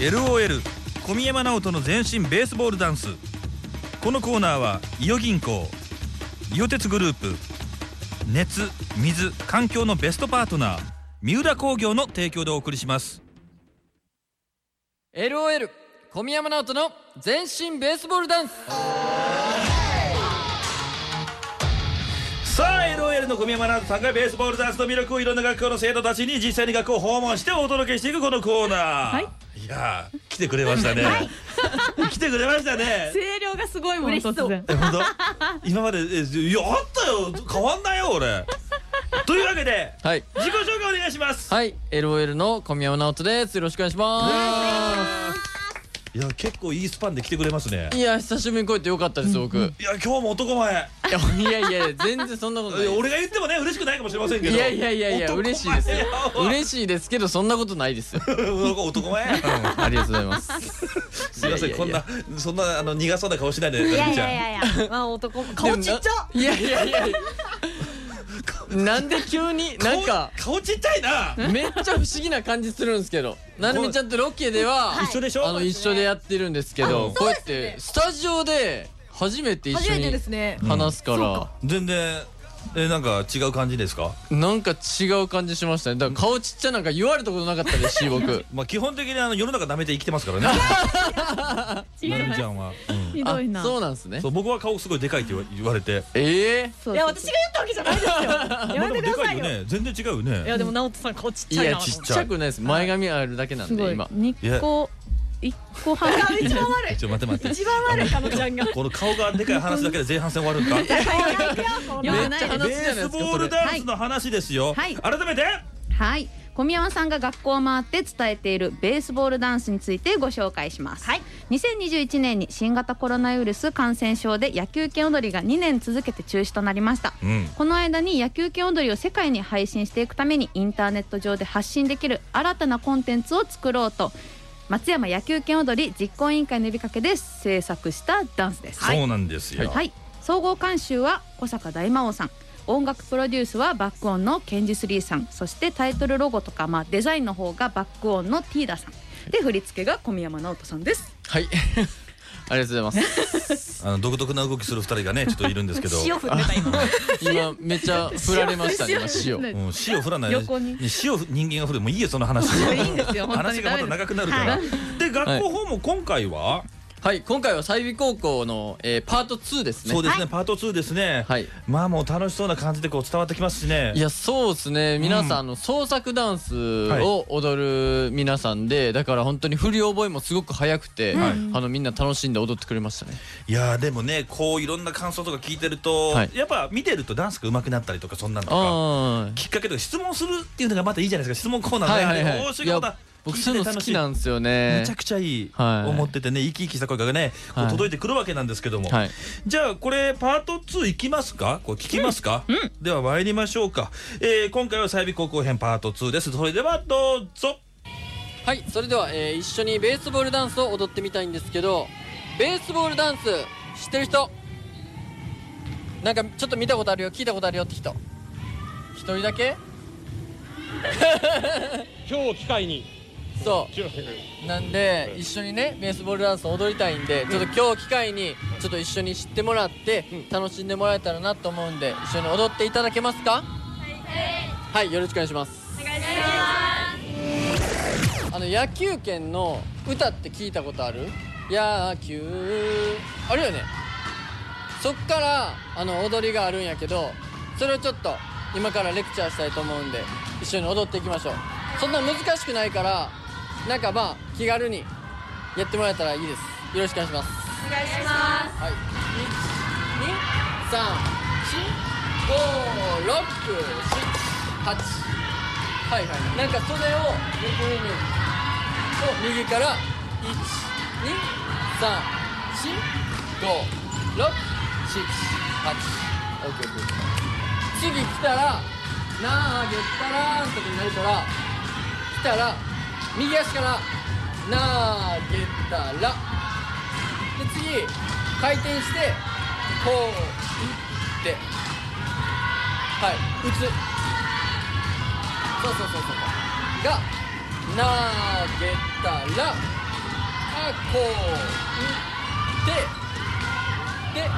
LOL 小宮山直人の全身ベースボールダンス。このコーナーは伊予銀行伊予鉄グループ熱水環境のベストパートナー三浦工業の提供でお送りします。LOL 小宮山直人の全身ベースボールダンス。さあ LOL の小宮山直人さんがベースボールダンスの魅力をいろんな学校の生徒たちに実際に学校を訪問してお届けしていくこのコーナー、はいいやー来てくれましたね、来てくれましたね。声量がすごいもん嬉しそう。突然え本当？今までえいやあったよ。変わんないよ俺。というわけではい。自己紹介お願いします。はい。LOL の小宮山直人です。よろしくお願いしまいや結構いいスパンで来てくれますね。すいや久しぶりに来れてよかったです僕。いいや今日も男前。やいやいや全然そんなことない。俺が言ってもね嬉しくないかもしれませんけど。いやいやいやいや嬉しいです嬉しいですけどそんなことないですよ。男男前ありがとうございます。すいませんこんなそんなあの苦そうな顔しないでいやいちゃんやいや。いやまあ男顔ちっちゃ。いやいやいやなんで急になんか顔顔ちっちゃいな。めっちゃ不思議な感じするんですけど なるみちゃんとロケでは一緒でしょ？あの一緒でやってるんですけどこうやってスタジオで初めて一緒にすね。話すから。全然えなんか違う感じですか？なんか違う感じしましたね。だから顔ちっちゃなんか言われたことなかったですし 僕。まあ基本的にあの世の中舐めて生きてますからね。なるみちゃんは、うん。ひどいな。あそうなんですね。そう僕は顔すごいでかいって言われて。ええそういや私が言ったわけじゃないですよ。やめてくださいよ。まあでもでかいよね。全然違うよね。いやでも直人さん顔ちっいちゃいなやちっちゃくないです。前髪あるだけなんすごい。で今。2個1個半。一番悪い。ちょ待って待って。一番悪いかのちゃんが。この顔がでかい話だけで前半戦終わるんかベよくないめっちゃ話すじゃないですかースボールダンスの話ですよ、はい。改めて。はい。小宮山さんが学校を回って伝えているベースボールダンスについてご紹介します、はい。2021年に新型コロナウイルス感染症で野球拳踊りが2年続けて中止となりました。うん。この間に野球拳踊りを世界に配信していくためにインターネット上で発信できる新たなコンテンツを作ろうと松山野球拳踊り実行委員会の呼びかけで制作したダンスです。そうなんですよ、はい、総合監修は小坂大魔王さん。音楽プロデュースはバックオンのケンジスリーさん。そしてタイトルロゴとか、まあ、デザインの方がバックオンのティーダさん。で振り付けが小宮山直人さんです。はいありがとうございます。あの独特な動きする二人がねちょっといるんですけど。塩振ってた今。今めっちゃ振られましたね今塩。ねうん、塩振らない。横に。ね塩人間が振る。もういいよその話。いいんですよ本当に。話がまた長くなるから。で学校訪問今回は、はい今回は済美高校の、えー、パート2ですね。そうですね、パート2ですね、はい。まあもう楽しそうな感じでこう伝わってきますしね。いやそうですね。皆さん、うん。あの創作ダンスを踊る皆さんで、だから本当に振り覚えもすごく早くて、はい。あのみんな楽しんで踊ってくれましたね。いやーでもねこういろんな感想とか聞いてると、はい。やっぱ見てるとダンスが上手くなったりとかそんなのとかあきっかけとか質問するっていうのがまたいいじゃないですか。質問コーナーあで、はいはいはい。おーしまた僕そういうの好きなんですよね。めちゃくちゃいい、はい思っててね生き生きした声がねこうはい届いてくるわけなんですけども、はい。じゃあこれパート2いきますか？これ聞きますか、では参りましょうか、えー今回は済美高校編パート2です。それではどうぞ。はいそれでは、えー一緒にベースボールダンスを踊ってみたいんですけどベースボールダンス知ってる人？なんかちょっと見たことあるよ聞いたことあるよって人。一人だけ？今日を機会にそう。なんで一緒にねベースボールダンスを踊りたいんでちょっと今日機会にちょっと一緒に知ってもらって楽しんでもらえたらなと思うんで一緒に踊っていただけますか？はいよろしくお願いします。お願いします。あの野球拳の歌って聞いたことある？野球。あるよね。そっからあの踊りがあるんやけどそれをちょっと今からレクチャーしたいと思うんで一緒に踊っていきましょう。そんな難しくないからなんかまあ気軽にやってもらえたらいいです。よろしくお願いします。お願いします。はい。1234567はいはい。なんか袖を横にを右から1234567 8オッケーオッケー。次来たら投げたらーんとかになるから来たら右足から投げたら。で次回転してこう打って。はい打つ。そうそうそうそう。が投げたらあこう打って。で打っ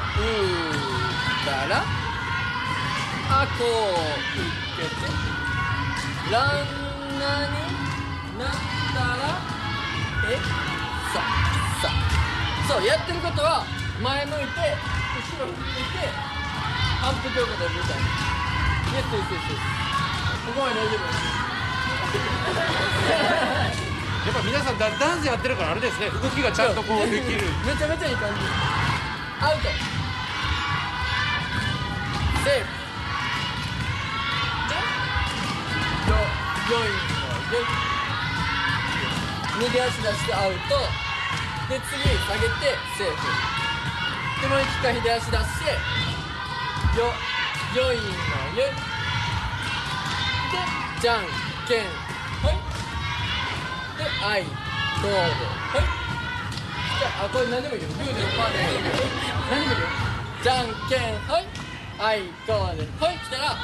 たらあこう打ってて。ランナーにったらえ？ささそうやってることは前向いて後ろ向いて反復横跳びみたいな。イエスイエスイエスここまで大丈夫 やっぱ皆さんダダンスやってるからあれですね。動きがちゃんとこうできる。めちゃめちゃいい感じ。アウト。セーフ。でよよいのよい右足出してアウト。で次下げてセーフ。でもう一回左足出してよよいのよい。でじゃんけん。はい。であい。どうぞはい。じゃあこれ何でもいいよ。グーでもパーでもい。いよ何でもいいよ。じゃんけん。はい。あいこうではい来たら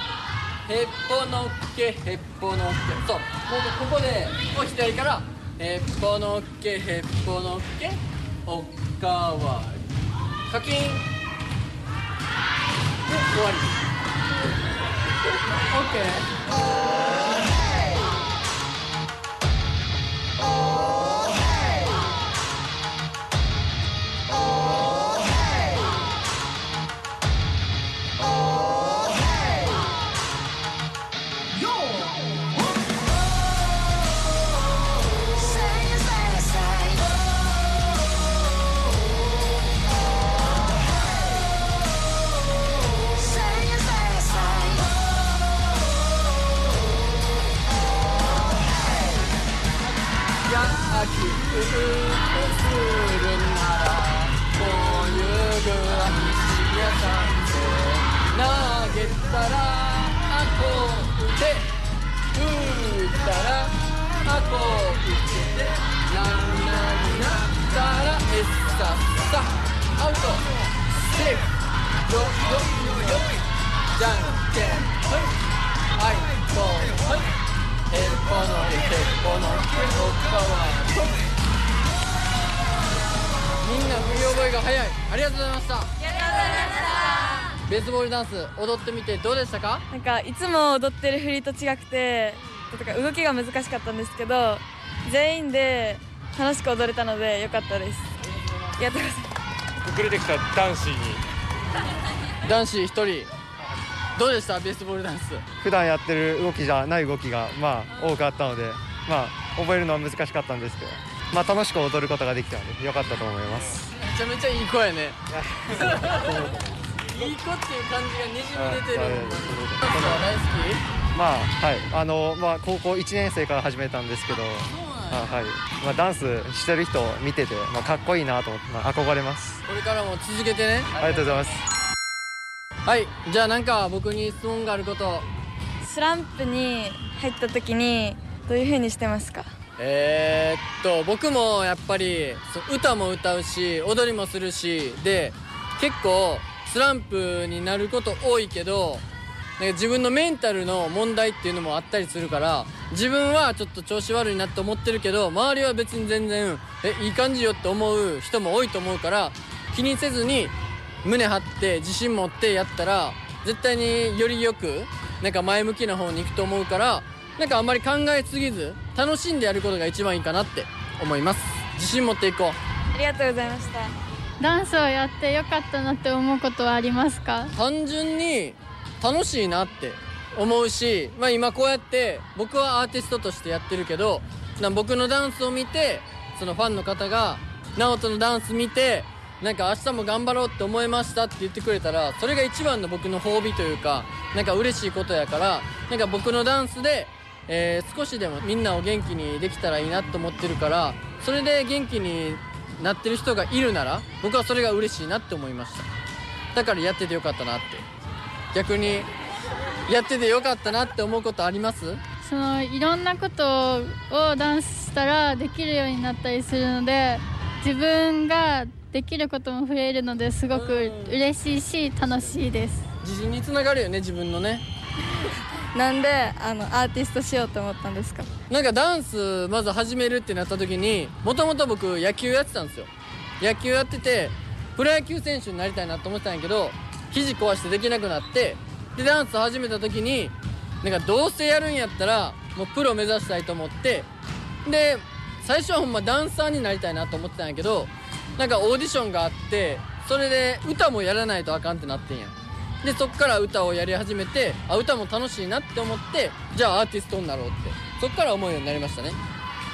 へっぽのっけへっぽのっけそう。もうここでこう左からへっぽのっけへっぽのっけおかわり。課金。で終わり。オったらあこう打ててランナーになったらえっさっさアウトセーフよよよよじゃんけんはいはいこうはいえっぽのけてっぽのけおかわりみんな振り覚えが早いありがとうございましたベースボールダンス踊ってみてどうでしたかなんかいつも踊ってる振りと違くてとか動きが難しかったんですけど全員で楽しく踊れたので良かったです。ありがとうございます。遅れてきた男子に。男子一人。どうでした？ベースボールダンス。普段やってる動きじゃない動きがまあ多くあったのでまあ覚えるのは難しかったんですけどまあ楽しく踊ることができたので良かったと思います。めちゃめちゃいい子や ね。いい子っていう感じがにじみ出てる。はいダンスは大好きまあはい。あのまあ高校1年生から始めたんですけどあはい。まあダンスしてる人を見ててまあかっこいいなと思って、まあ、憧れます。これからも続けてね。ありがとうございます。はい。じゃあなんか僕に質問があること。スランプに入った時にどういう風にしてますか？えー、っと僕もやっぱり歌も歌うし踊りもするしで結構スランプになること多いけどなんか自分のメンタルの問題っていうのもあったりするから自分はちょっと調子悪いなって思ってるけど周りは別に全然えいい感じよって思う人も多いと思うから気にせずに胸張って自信持ってやったら絶対によりよくなんか前向きな方に行くと思うからなんかあんまり考えすぎず楽しんでやることが一番いいかなって思います。自信持っていこう。ありがとうございました。ダンスをやってよかったなって思うことはありますか？単純に楽しいなって思うし、まあ、今こうやって僕はアーティストとしてやってるけど僕のダンスを見てそのファンの方が直人のダンス見てなんか明日も頑張ろうって思いましたって言ってくれたらそれが一番の僕の褒美というかなんか嬉しいことやからなんか僕のダンスで、えー少しでもみんなを元気にできたらいいなと思ってるからそれで元気になってる人がいるなら僕はそれが嬉しいなって思いました。だからやっててよかったなって。逆にやっててよかったなって思うことあります？そのいろんなことをダンスしたらできるようになったりするので自分ができることも増えるのですごく嬉しいし楽しいです。自信につながるよね自分のね。なんであのアーティストしようと思ったんですか？なんかダンスまず始めるってなった時にもともと僕野球やってたんですよ。野球やっててプロ野球選手になりたいなと思ってたんやけど肘壊してできなくなってでダンス始めた時になんかどうせやるんやったらもうプロ目指したいと思ってで最初はほんまダンサーになりたいなと思ってたんやけどなんかオーディションがあってそれで歌もやらないとあかんってなってんや。でそっから歌をやり始めてあ歌も楽しいなって思ってじゃあアーティストになろうって。そっから思うようになりましたね。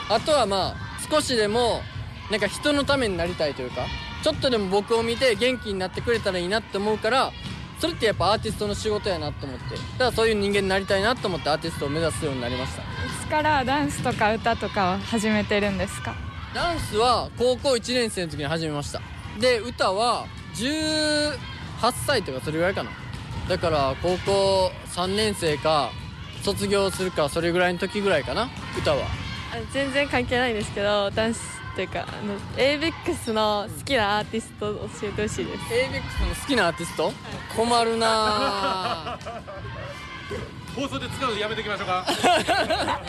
あとはまあ少しでもなんか人のためになりたいというかちょっとでも僕を見て元気になってくれたらいいなって思うからそれってやっぱアーティストの仕事やなと思って。だからそういう人間になりたいなと思ってアーティストを目指すようになりました。いつからダンスとか歌とかを始めてるんですか？ダンスは高校1年生の時に始めました。で歌は18歳とかそれぐらいかな。だから高校3年生か卒業するかそれぐらいの時ぐらいかな歌は。あ全然関係ないんですけどダンスっていうかあの ABEX の好きなアーティストを教えてほしいです。ABEX の好きなアーティスト？困るなぁ 放送で使うのやめておきましょうか。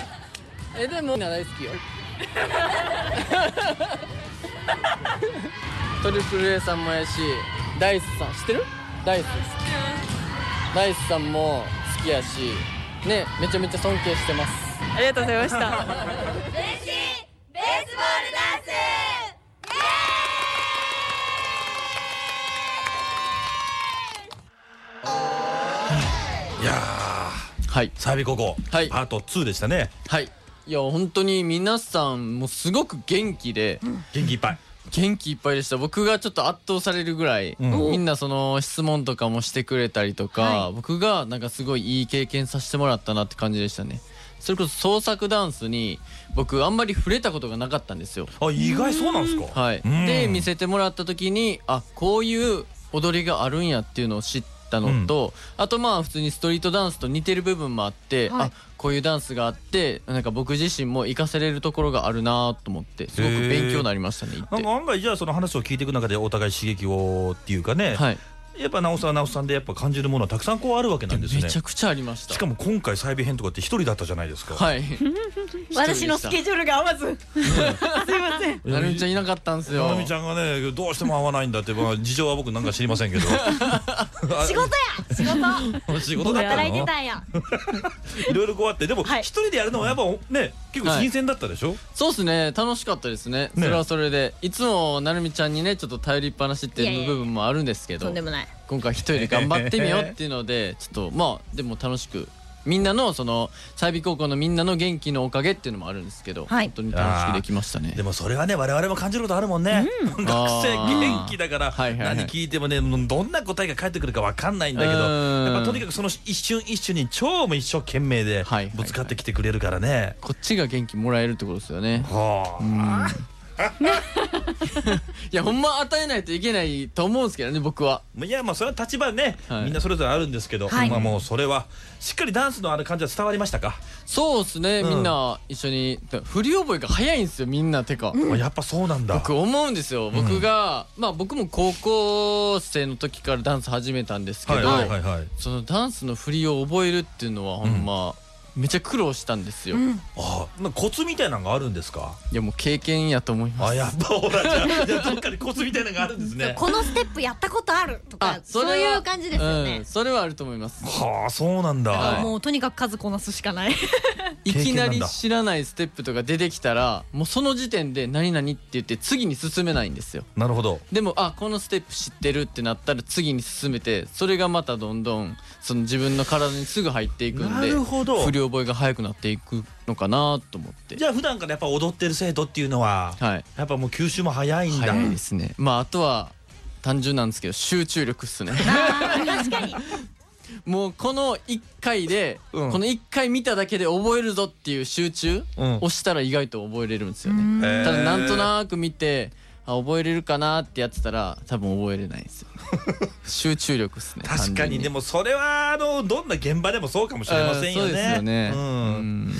えでもみんな大好きよ。トリプル A さんもやしダイスさん知ってる？ダイス。ダイスさんも好きやしねめちゃめちゃ尊敬してます。ありがとうございました。いはい。ーサービ高校、はい。パート2でしたね。はい。いや本当に皆さんもうすごく元気で、元気いっぱい。元気いっぱいでした。僕がちょっと圧倒されるぐらい、うん。みんなその質問とかもしてくれたりとか、僕がなんかすごいいい経験させてもらったなって感じでしたね。それこそ創作ダンスに僕あんまり触れたことがなかったんですよ。あ意外そうなんですか？はい。うん。で見せてもらった時にあこういう踊りがあるんやっていうのを知ったのと、あとまあ普通にストリートダンスと似てる部分もあって、はい。あこういうダンスがあってなんか僕自身も活かせれるところがあるなと思ってすごく勉強になりましたね行って。なんか案外じゃあその話を聞いていく中でお互い刺激をっていうかね、はいやっぱ直さ直さんでやっぱ感じるものはたくさんこうあるわけなんですね。めちゃくちゃありました。しかも今回再美編とかって一人だったじゃないですか、はい。私のスケジュールが合わず。すいません。なるみちゃんいなかったんですよ。ななみちゃんがねどうしても合わないんだって、まあ、事情は僕なんか知りませんけど。仕事や仕事。仕事だった働いてのたんや。いろいろこうあってでもはい。一人でやるのはやっぱね結構新鮮だったでしょ、そうですね。楽しかったですね。それはそれで。いつもなるみちゃんにねちょっと頼りっぱなしっていう部分もあるんですけどとんでもない。今回一人で頑張ってみようっていうのでちょっとまあでも楽しくみんなのその済美高校のみんなの元気のおかげっていうのもあるんですけど、はい。本当に楽しくできましたね。でもそれはね我々も感じることあるもんね、学生元気だからはいはいはい。何聞いてもねどんな答えが返ってくるか分かんないんだけどうん。やっぱとにかくその一瞬一瞬に超も一生懸命ではいはいはい。ぶつかってきてくれるからね、こっちが元気もらえるってことですよね。はあ、うん いやほんま与えないといけないと思うんですけどね僕は。いやまあそれは立場ね、はい。みんなそれぞれあるんですけど、はい。まあもうそれはしっかりダンスのある感じは伝わりましたか、そうですね、うん。みんな一緒に。振り覚えが早いんですよみんなてか、あやっぱそうなんだ。僕思うんですよ。僕が、まあ僕も高校生の時からダンス始めたんですけど、はい。はいはいはい。そのダンスの振りを覚えるっていうのはほんま、めっちゃ苦労したんですよ、あなんかコツみたいなのがあるんですか？いやもう経験やと思います。あやっぱほらじゃあじゃあどっかにコツみたいなのがあるんですね。このステップやったことあるとかそういう感じですよね。うん、それはあると思います。はあそうなんだ、はい。もうとにかく数こなすしかない。いきなり知らないステップとか出てきたらもうその時点で何々って言って次に進めないんですよ。なるほど。でもあこのステップ知ってるってなったら次に進めてそれがまたどんどんその自分の体にすぐ入っていくんなでるほど。振り覚えが早くなっていくのかなと思って。じゃあ普段からやっぱ踊ってる生徒っていうのははい。やっぱもう吸収も早いんだ。早いですね。まああとは単純なんですけど集中力っすね。確かに。もうこの1回で、うん。この1回見ただけで覚えるぞっていう集中うん。をしたら意外と覚えれるんですよね。へー。ただなんとなく見てあ覚えれるかなってやってたら多分覚えれないんですよ 集中力っすね確かに。でももそれはあのどんな現場でもそうかもしれませんよね。そうですよね。ううん。ん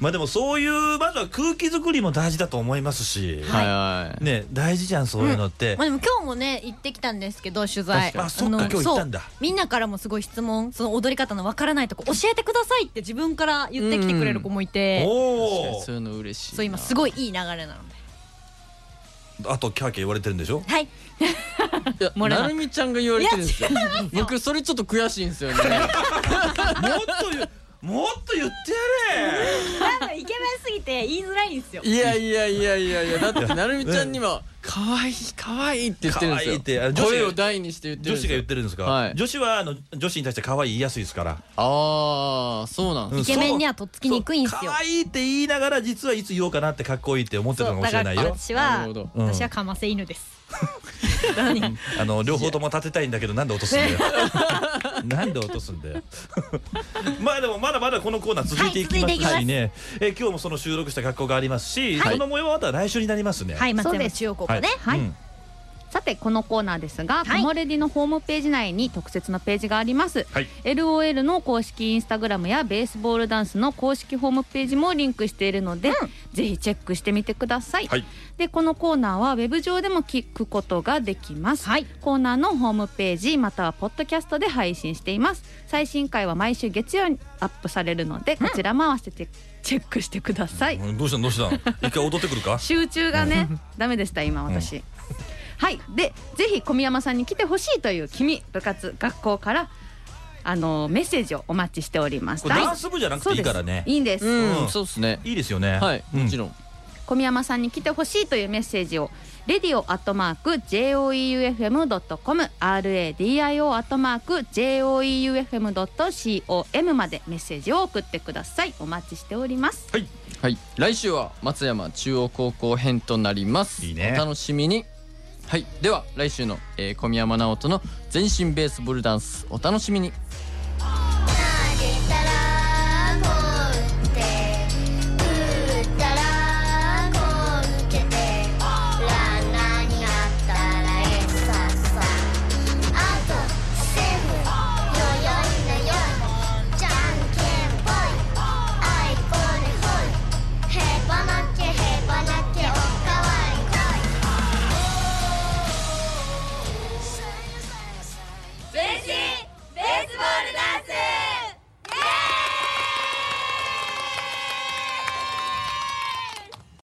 まあでもそういうまずは空気作りも大事だと思いますし、はいはい。ね大事じゃんそういうのって。まあ、でも今日もね行ってきたんですけど取材。あそっかの今日行ったんだ。みんなからもすごい質問その踊り方のわからないとこ教えてくださいって自分から言ってきてくれる子もいて。おそういうの嬉しいな。そう今すごいいい流れなので。おあとキャーキャー言われてるんでしょ？はい。いなくなるみちゃんが言われてるんですよ。僕それちょっと悔しいんですよね。もっと言うもっと言ってやれ。なんかイケメンすぎて言いづらいんですよ。いやいやいやいやいやだってなるみちゃんにも可愛い可愛いって言ってるんですよ。可愛いってあ女子声を大にして言ってるんですよ。女子が言ってるんですか、はい。女子はあの女子に対して可愛い言いやすいですから。ああそうなんうん。イケメンにはとっつきにくいんですよ。可愛いって言いながら実はいつ言おうかなってかっこいいって思ってたのかもしれないよ。私は私はかませ犬です あの両方とも立てたいんだけどなんで落とすんだよ。なんで落とすんだよ。まあでもまだまだこのコーナー続いていきます。しね、え今日もその収録した学校がありますし、はい。その模様はまた来週になりますね。はい松山そうです。中央高校ね。はい。うんさてこのコーナーですが、はい。コモレディのホームページ内に特設のページがあります、はい。LOL の公式インスタグラムやベースボールダンスの公式ホームページもリンクしているので、ぜひチェックしてみてください、はい。でこのコーナーはウェブ上でも聞くことができます、コーナーのホームページまたはポッドキャストで配信しています。最新回は毎週月曜にアップされるのでこちらも合わせてチェックしてください、うん。どうしたの？どうしたの？一回踊ってくるか？集中がねダメでした今私、はい。でぜひ小宮山さんに来てほしいという君部活学校からあのメッセージをお待ちしております。これダンス部じゃなくていいからね。いいんです、うん、うん。そうですね。いいですよね。はい。うん。もちろん、小宮山さんに来てほしいというメッセージをレディオアットマーク JOEUFM.com RADIO アットマーク JOEUFM.com までメッセージを送ってください。お待ちしております。はい。来週は松山中央高校編となります。いいね。お楽しみにはい。では来週の、えー、小宮山直人の全身ベースボールダンスお楽しみに。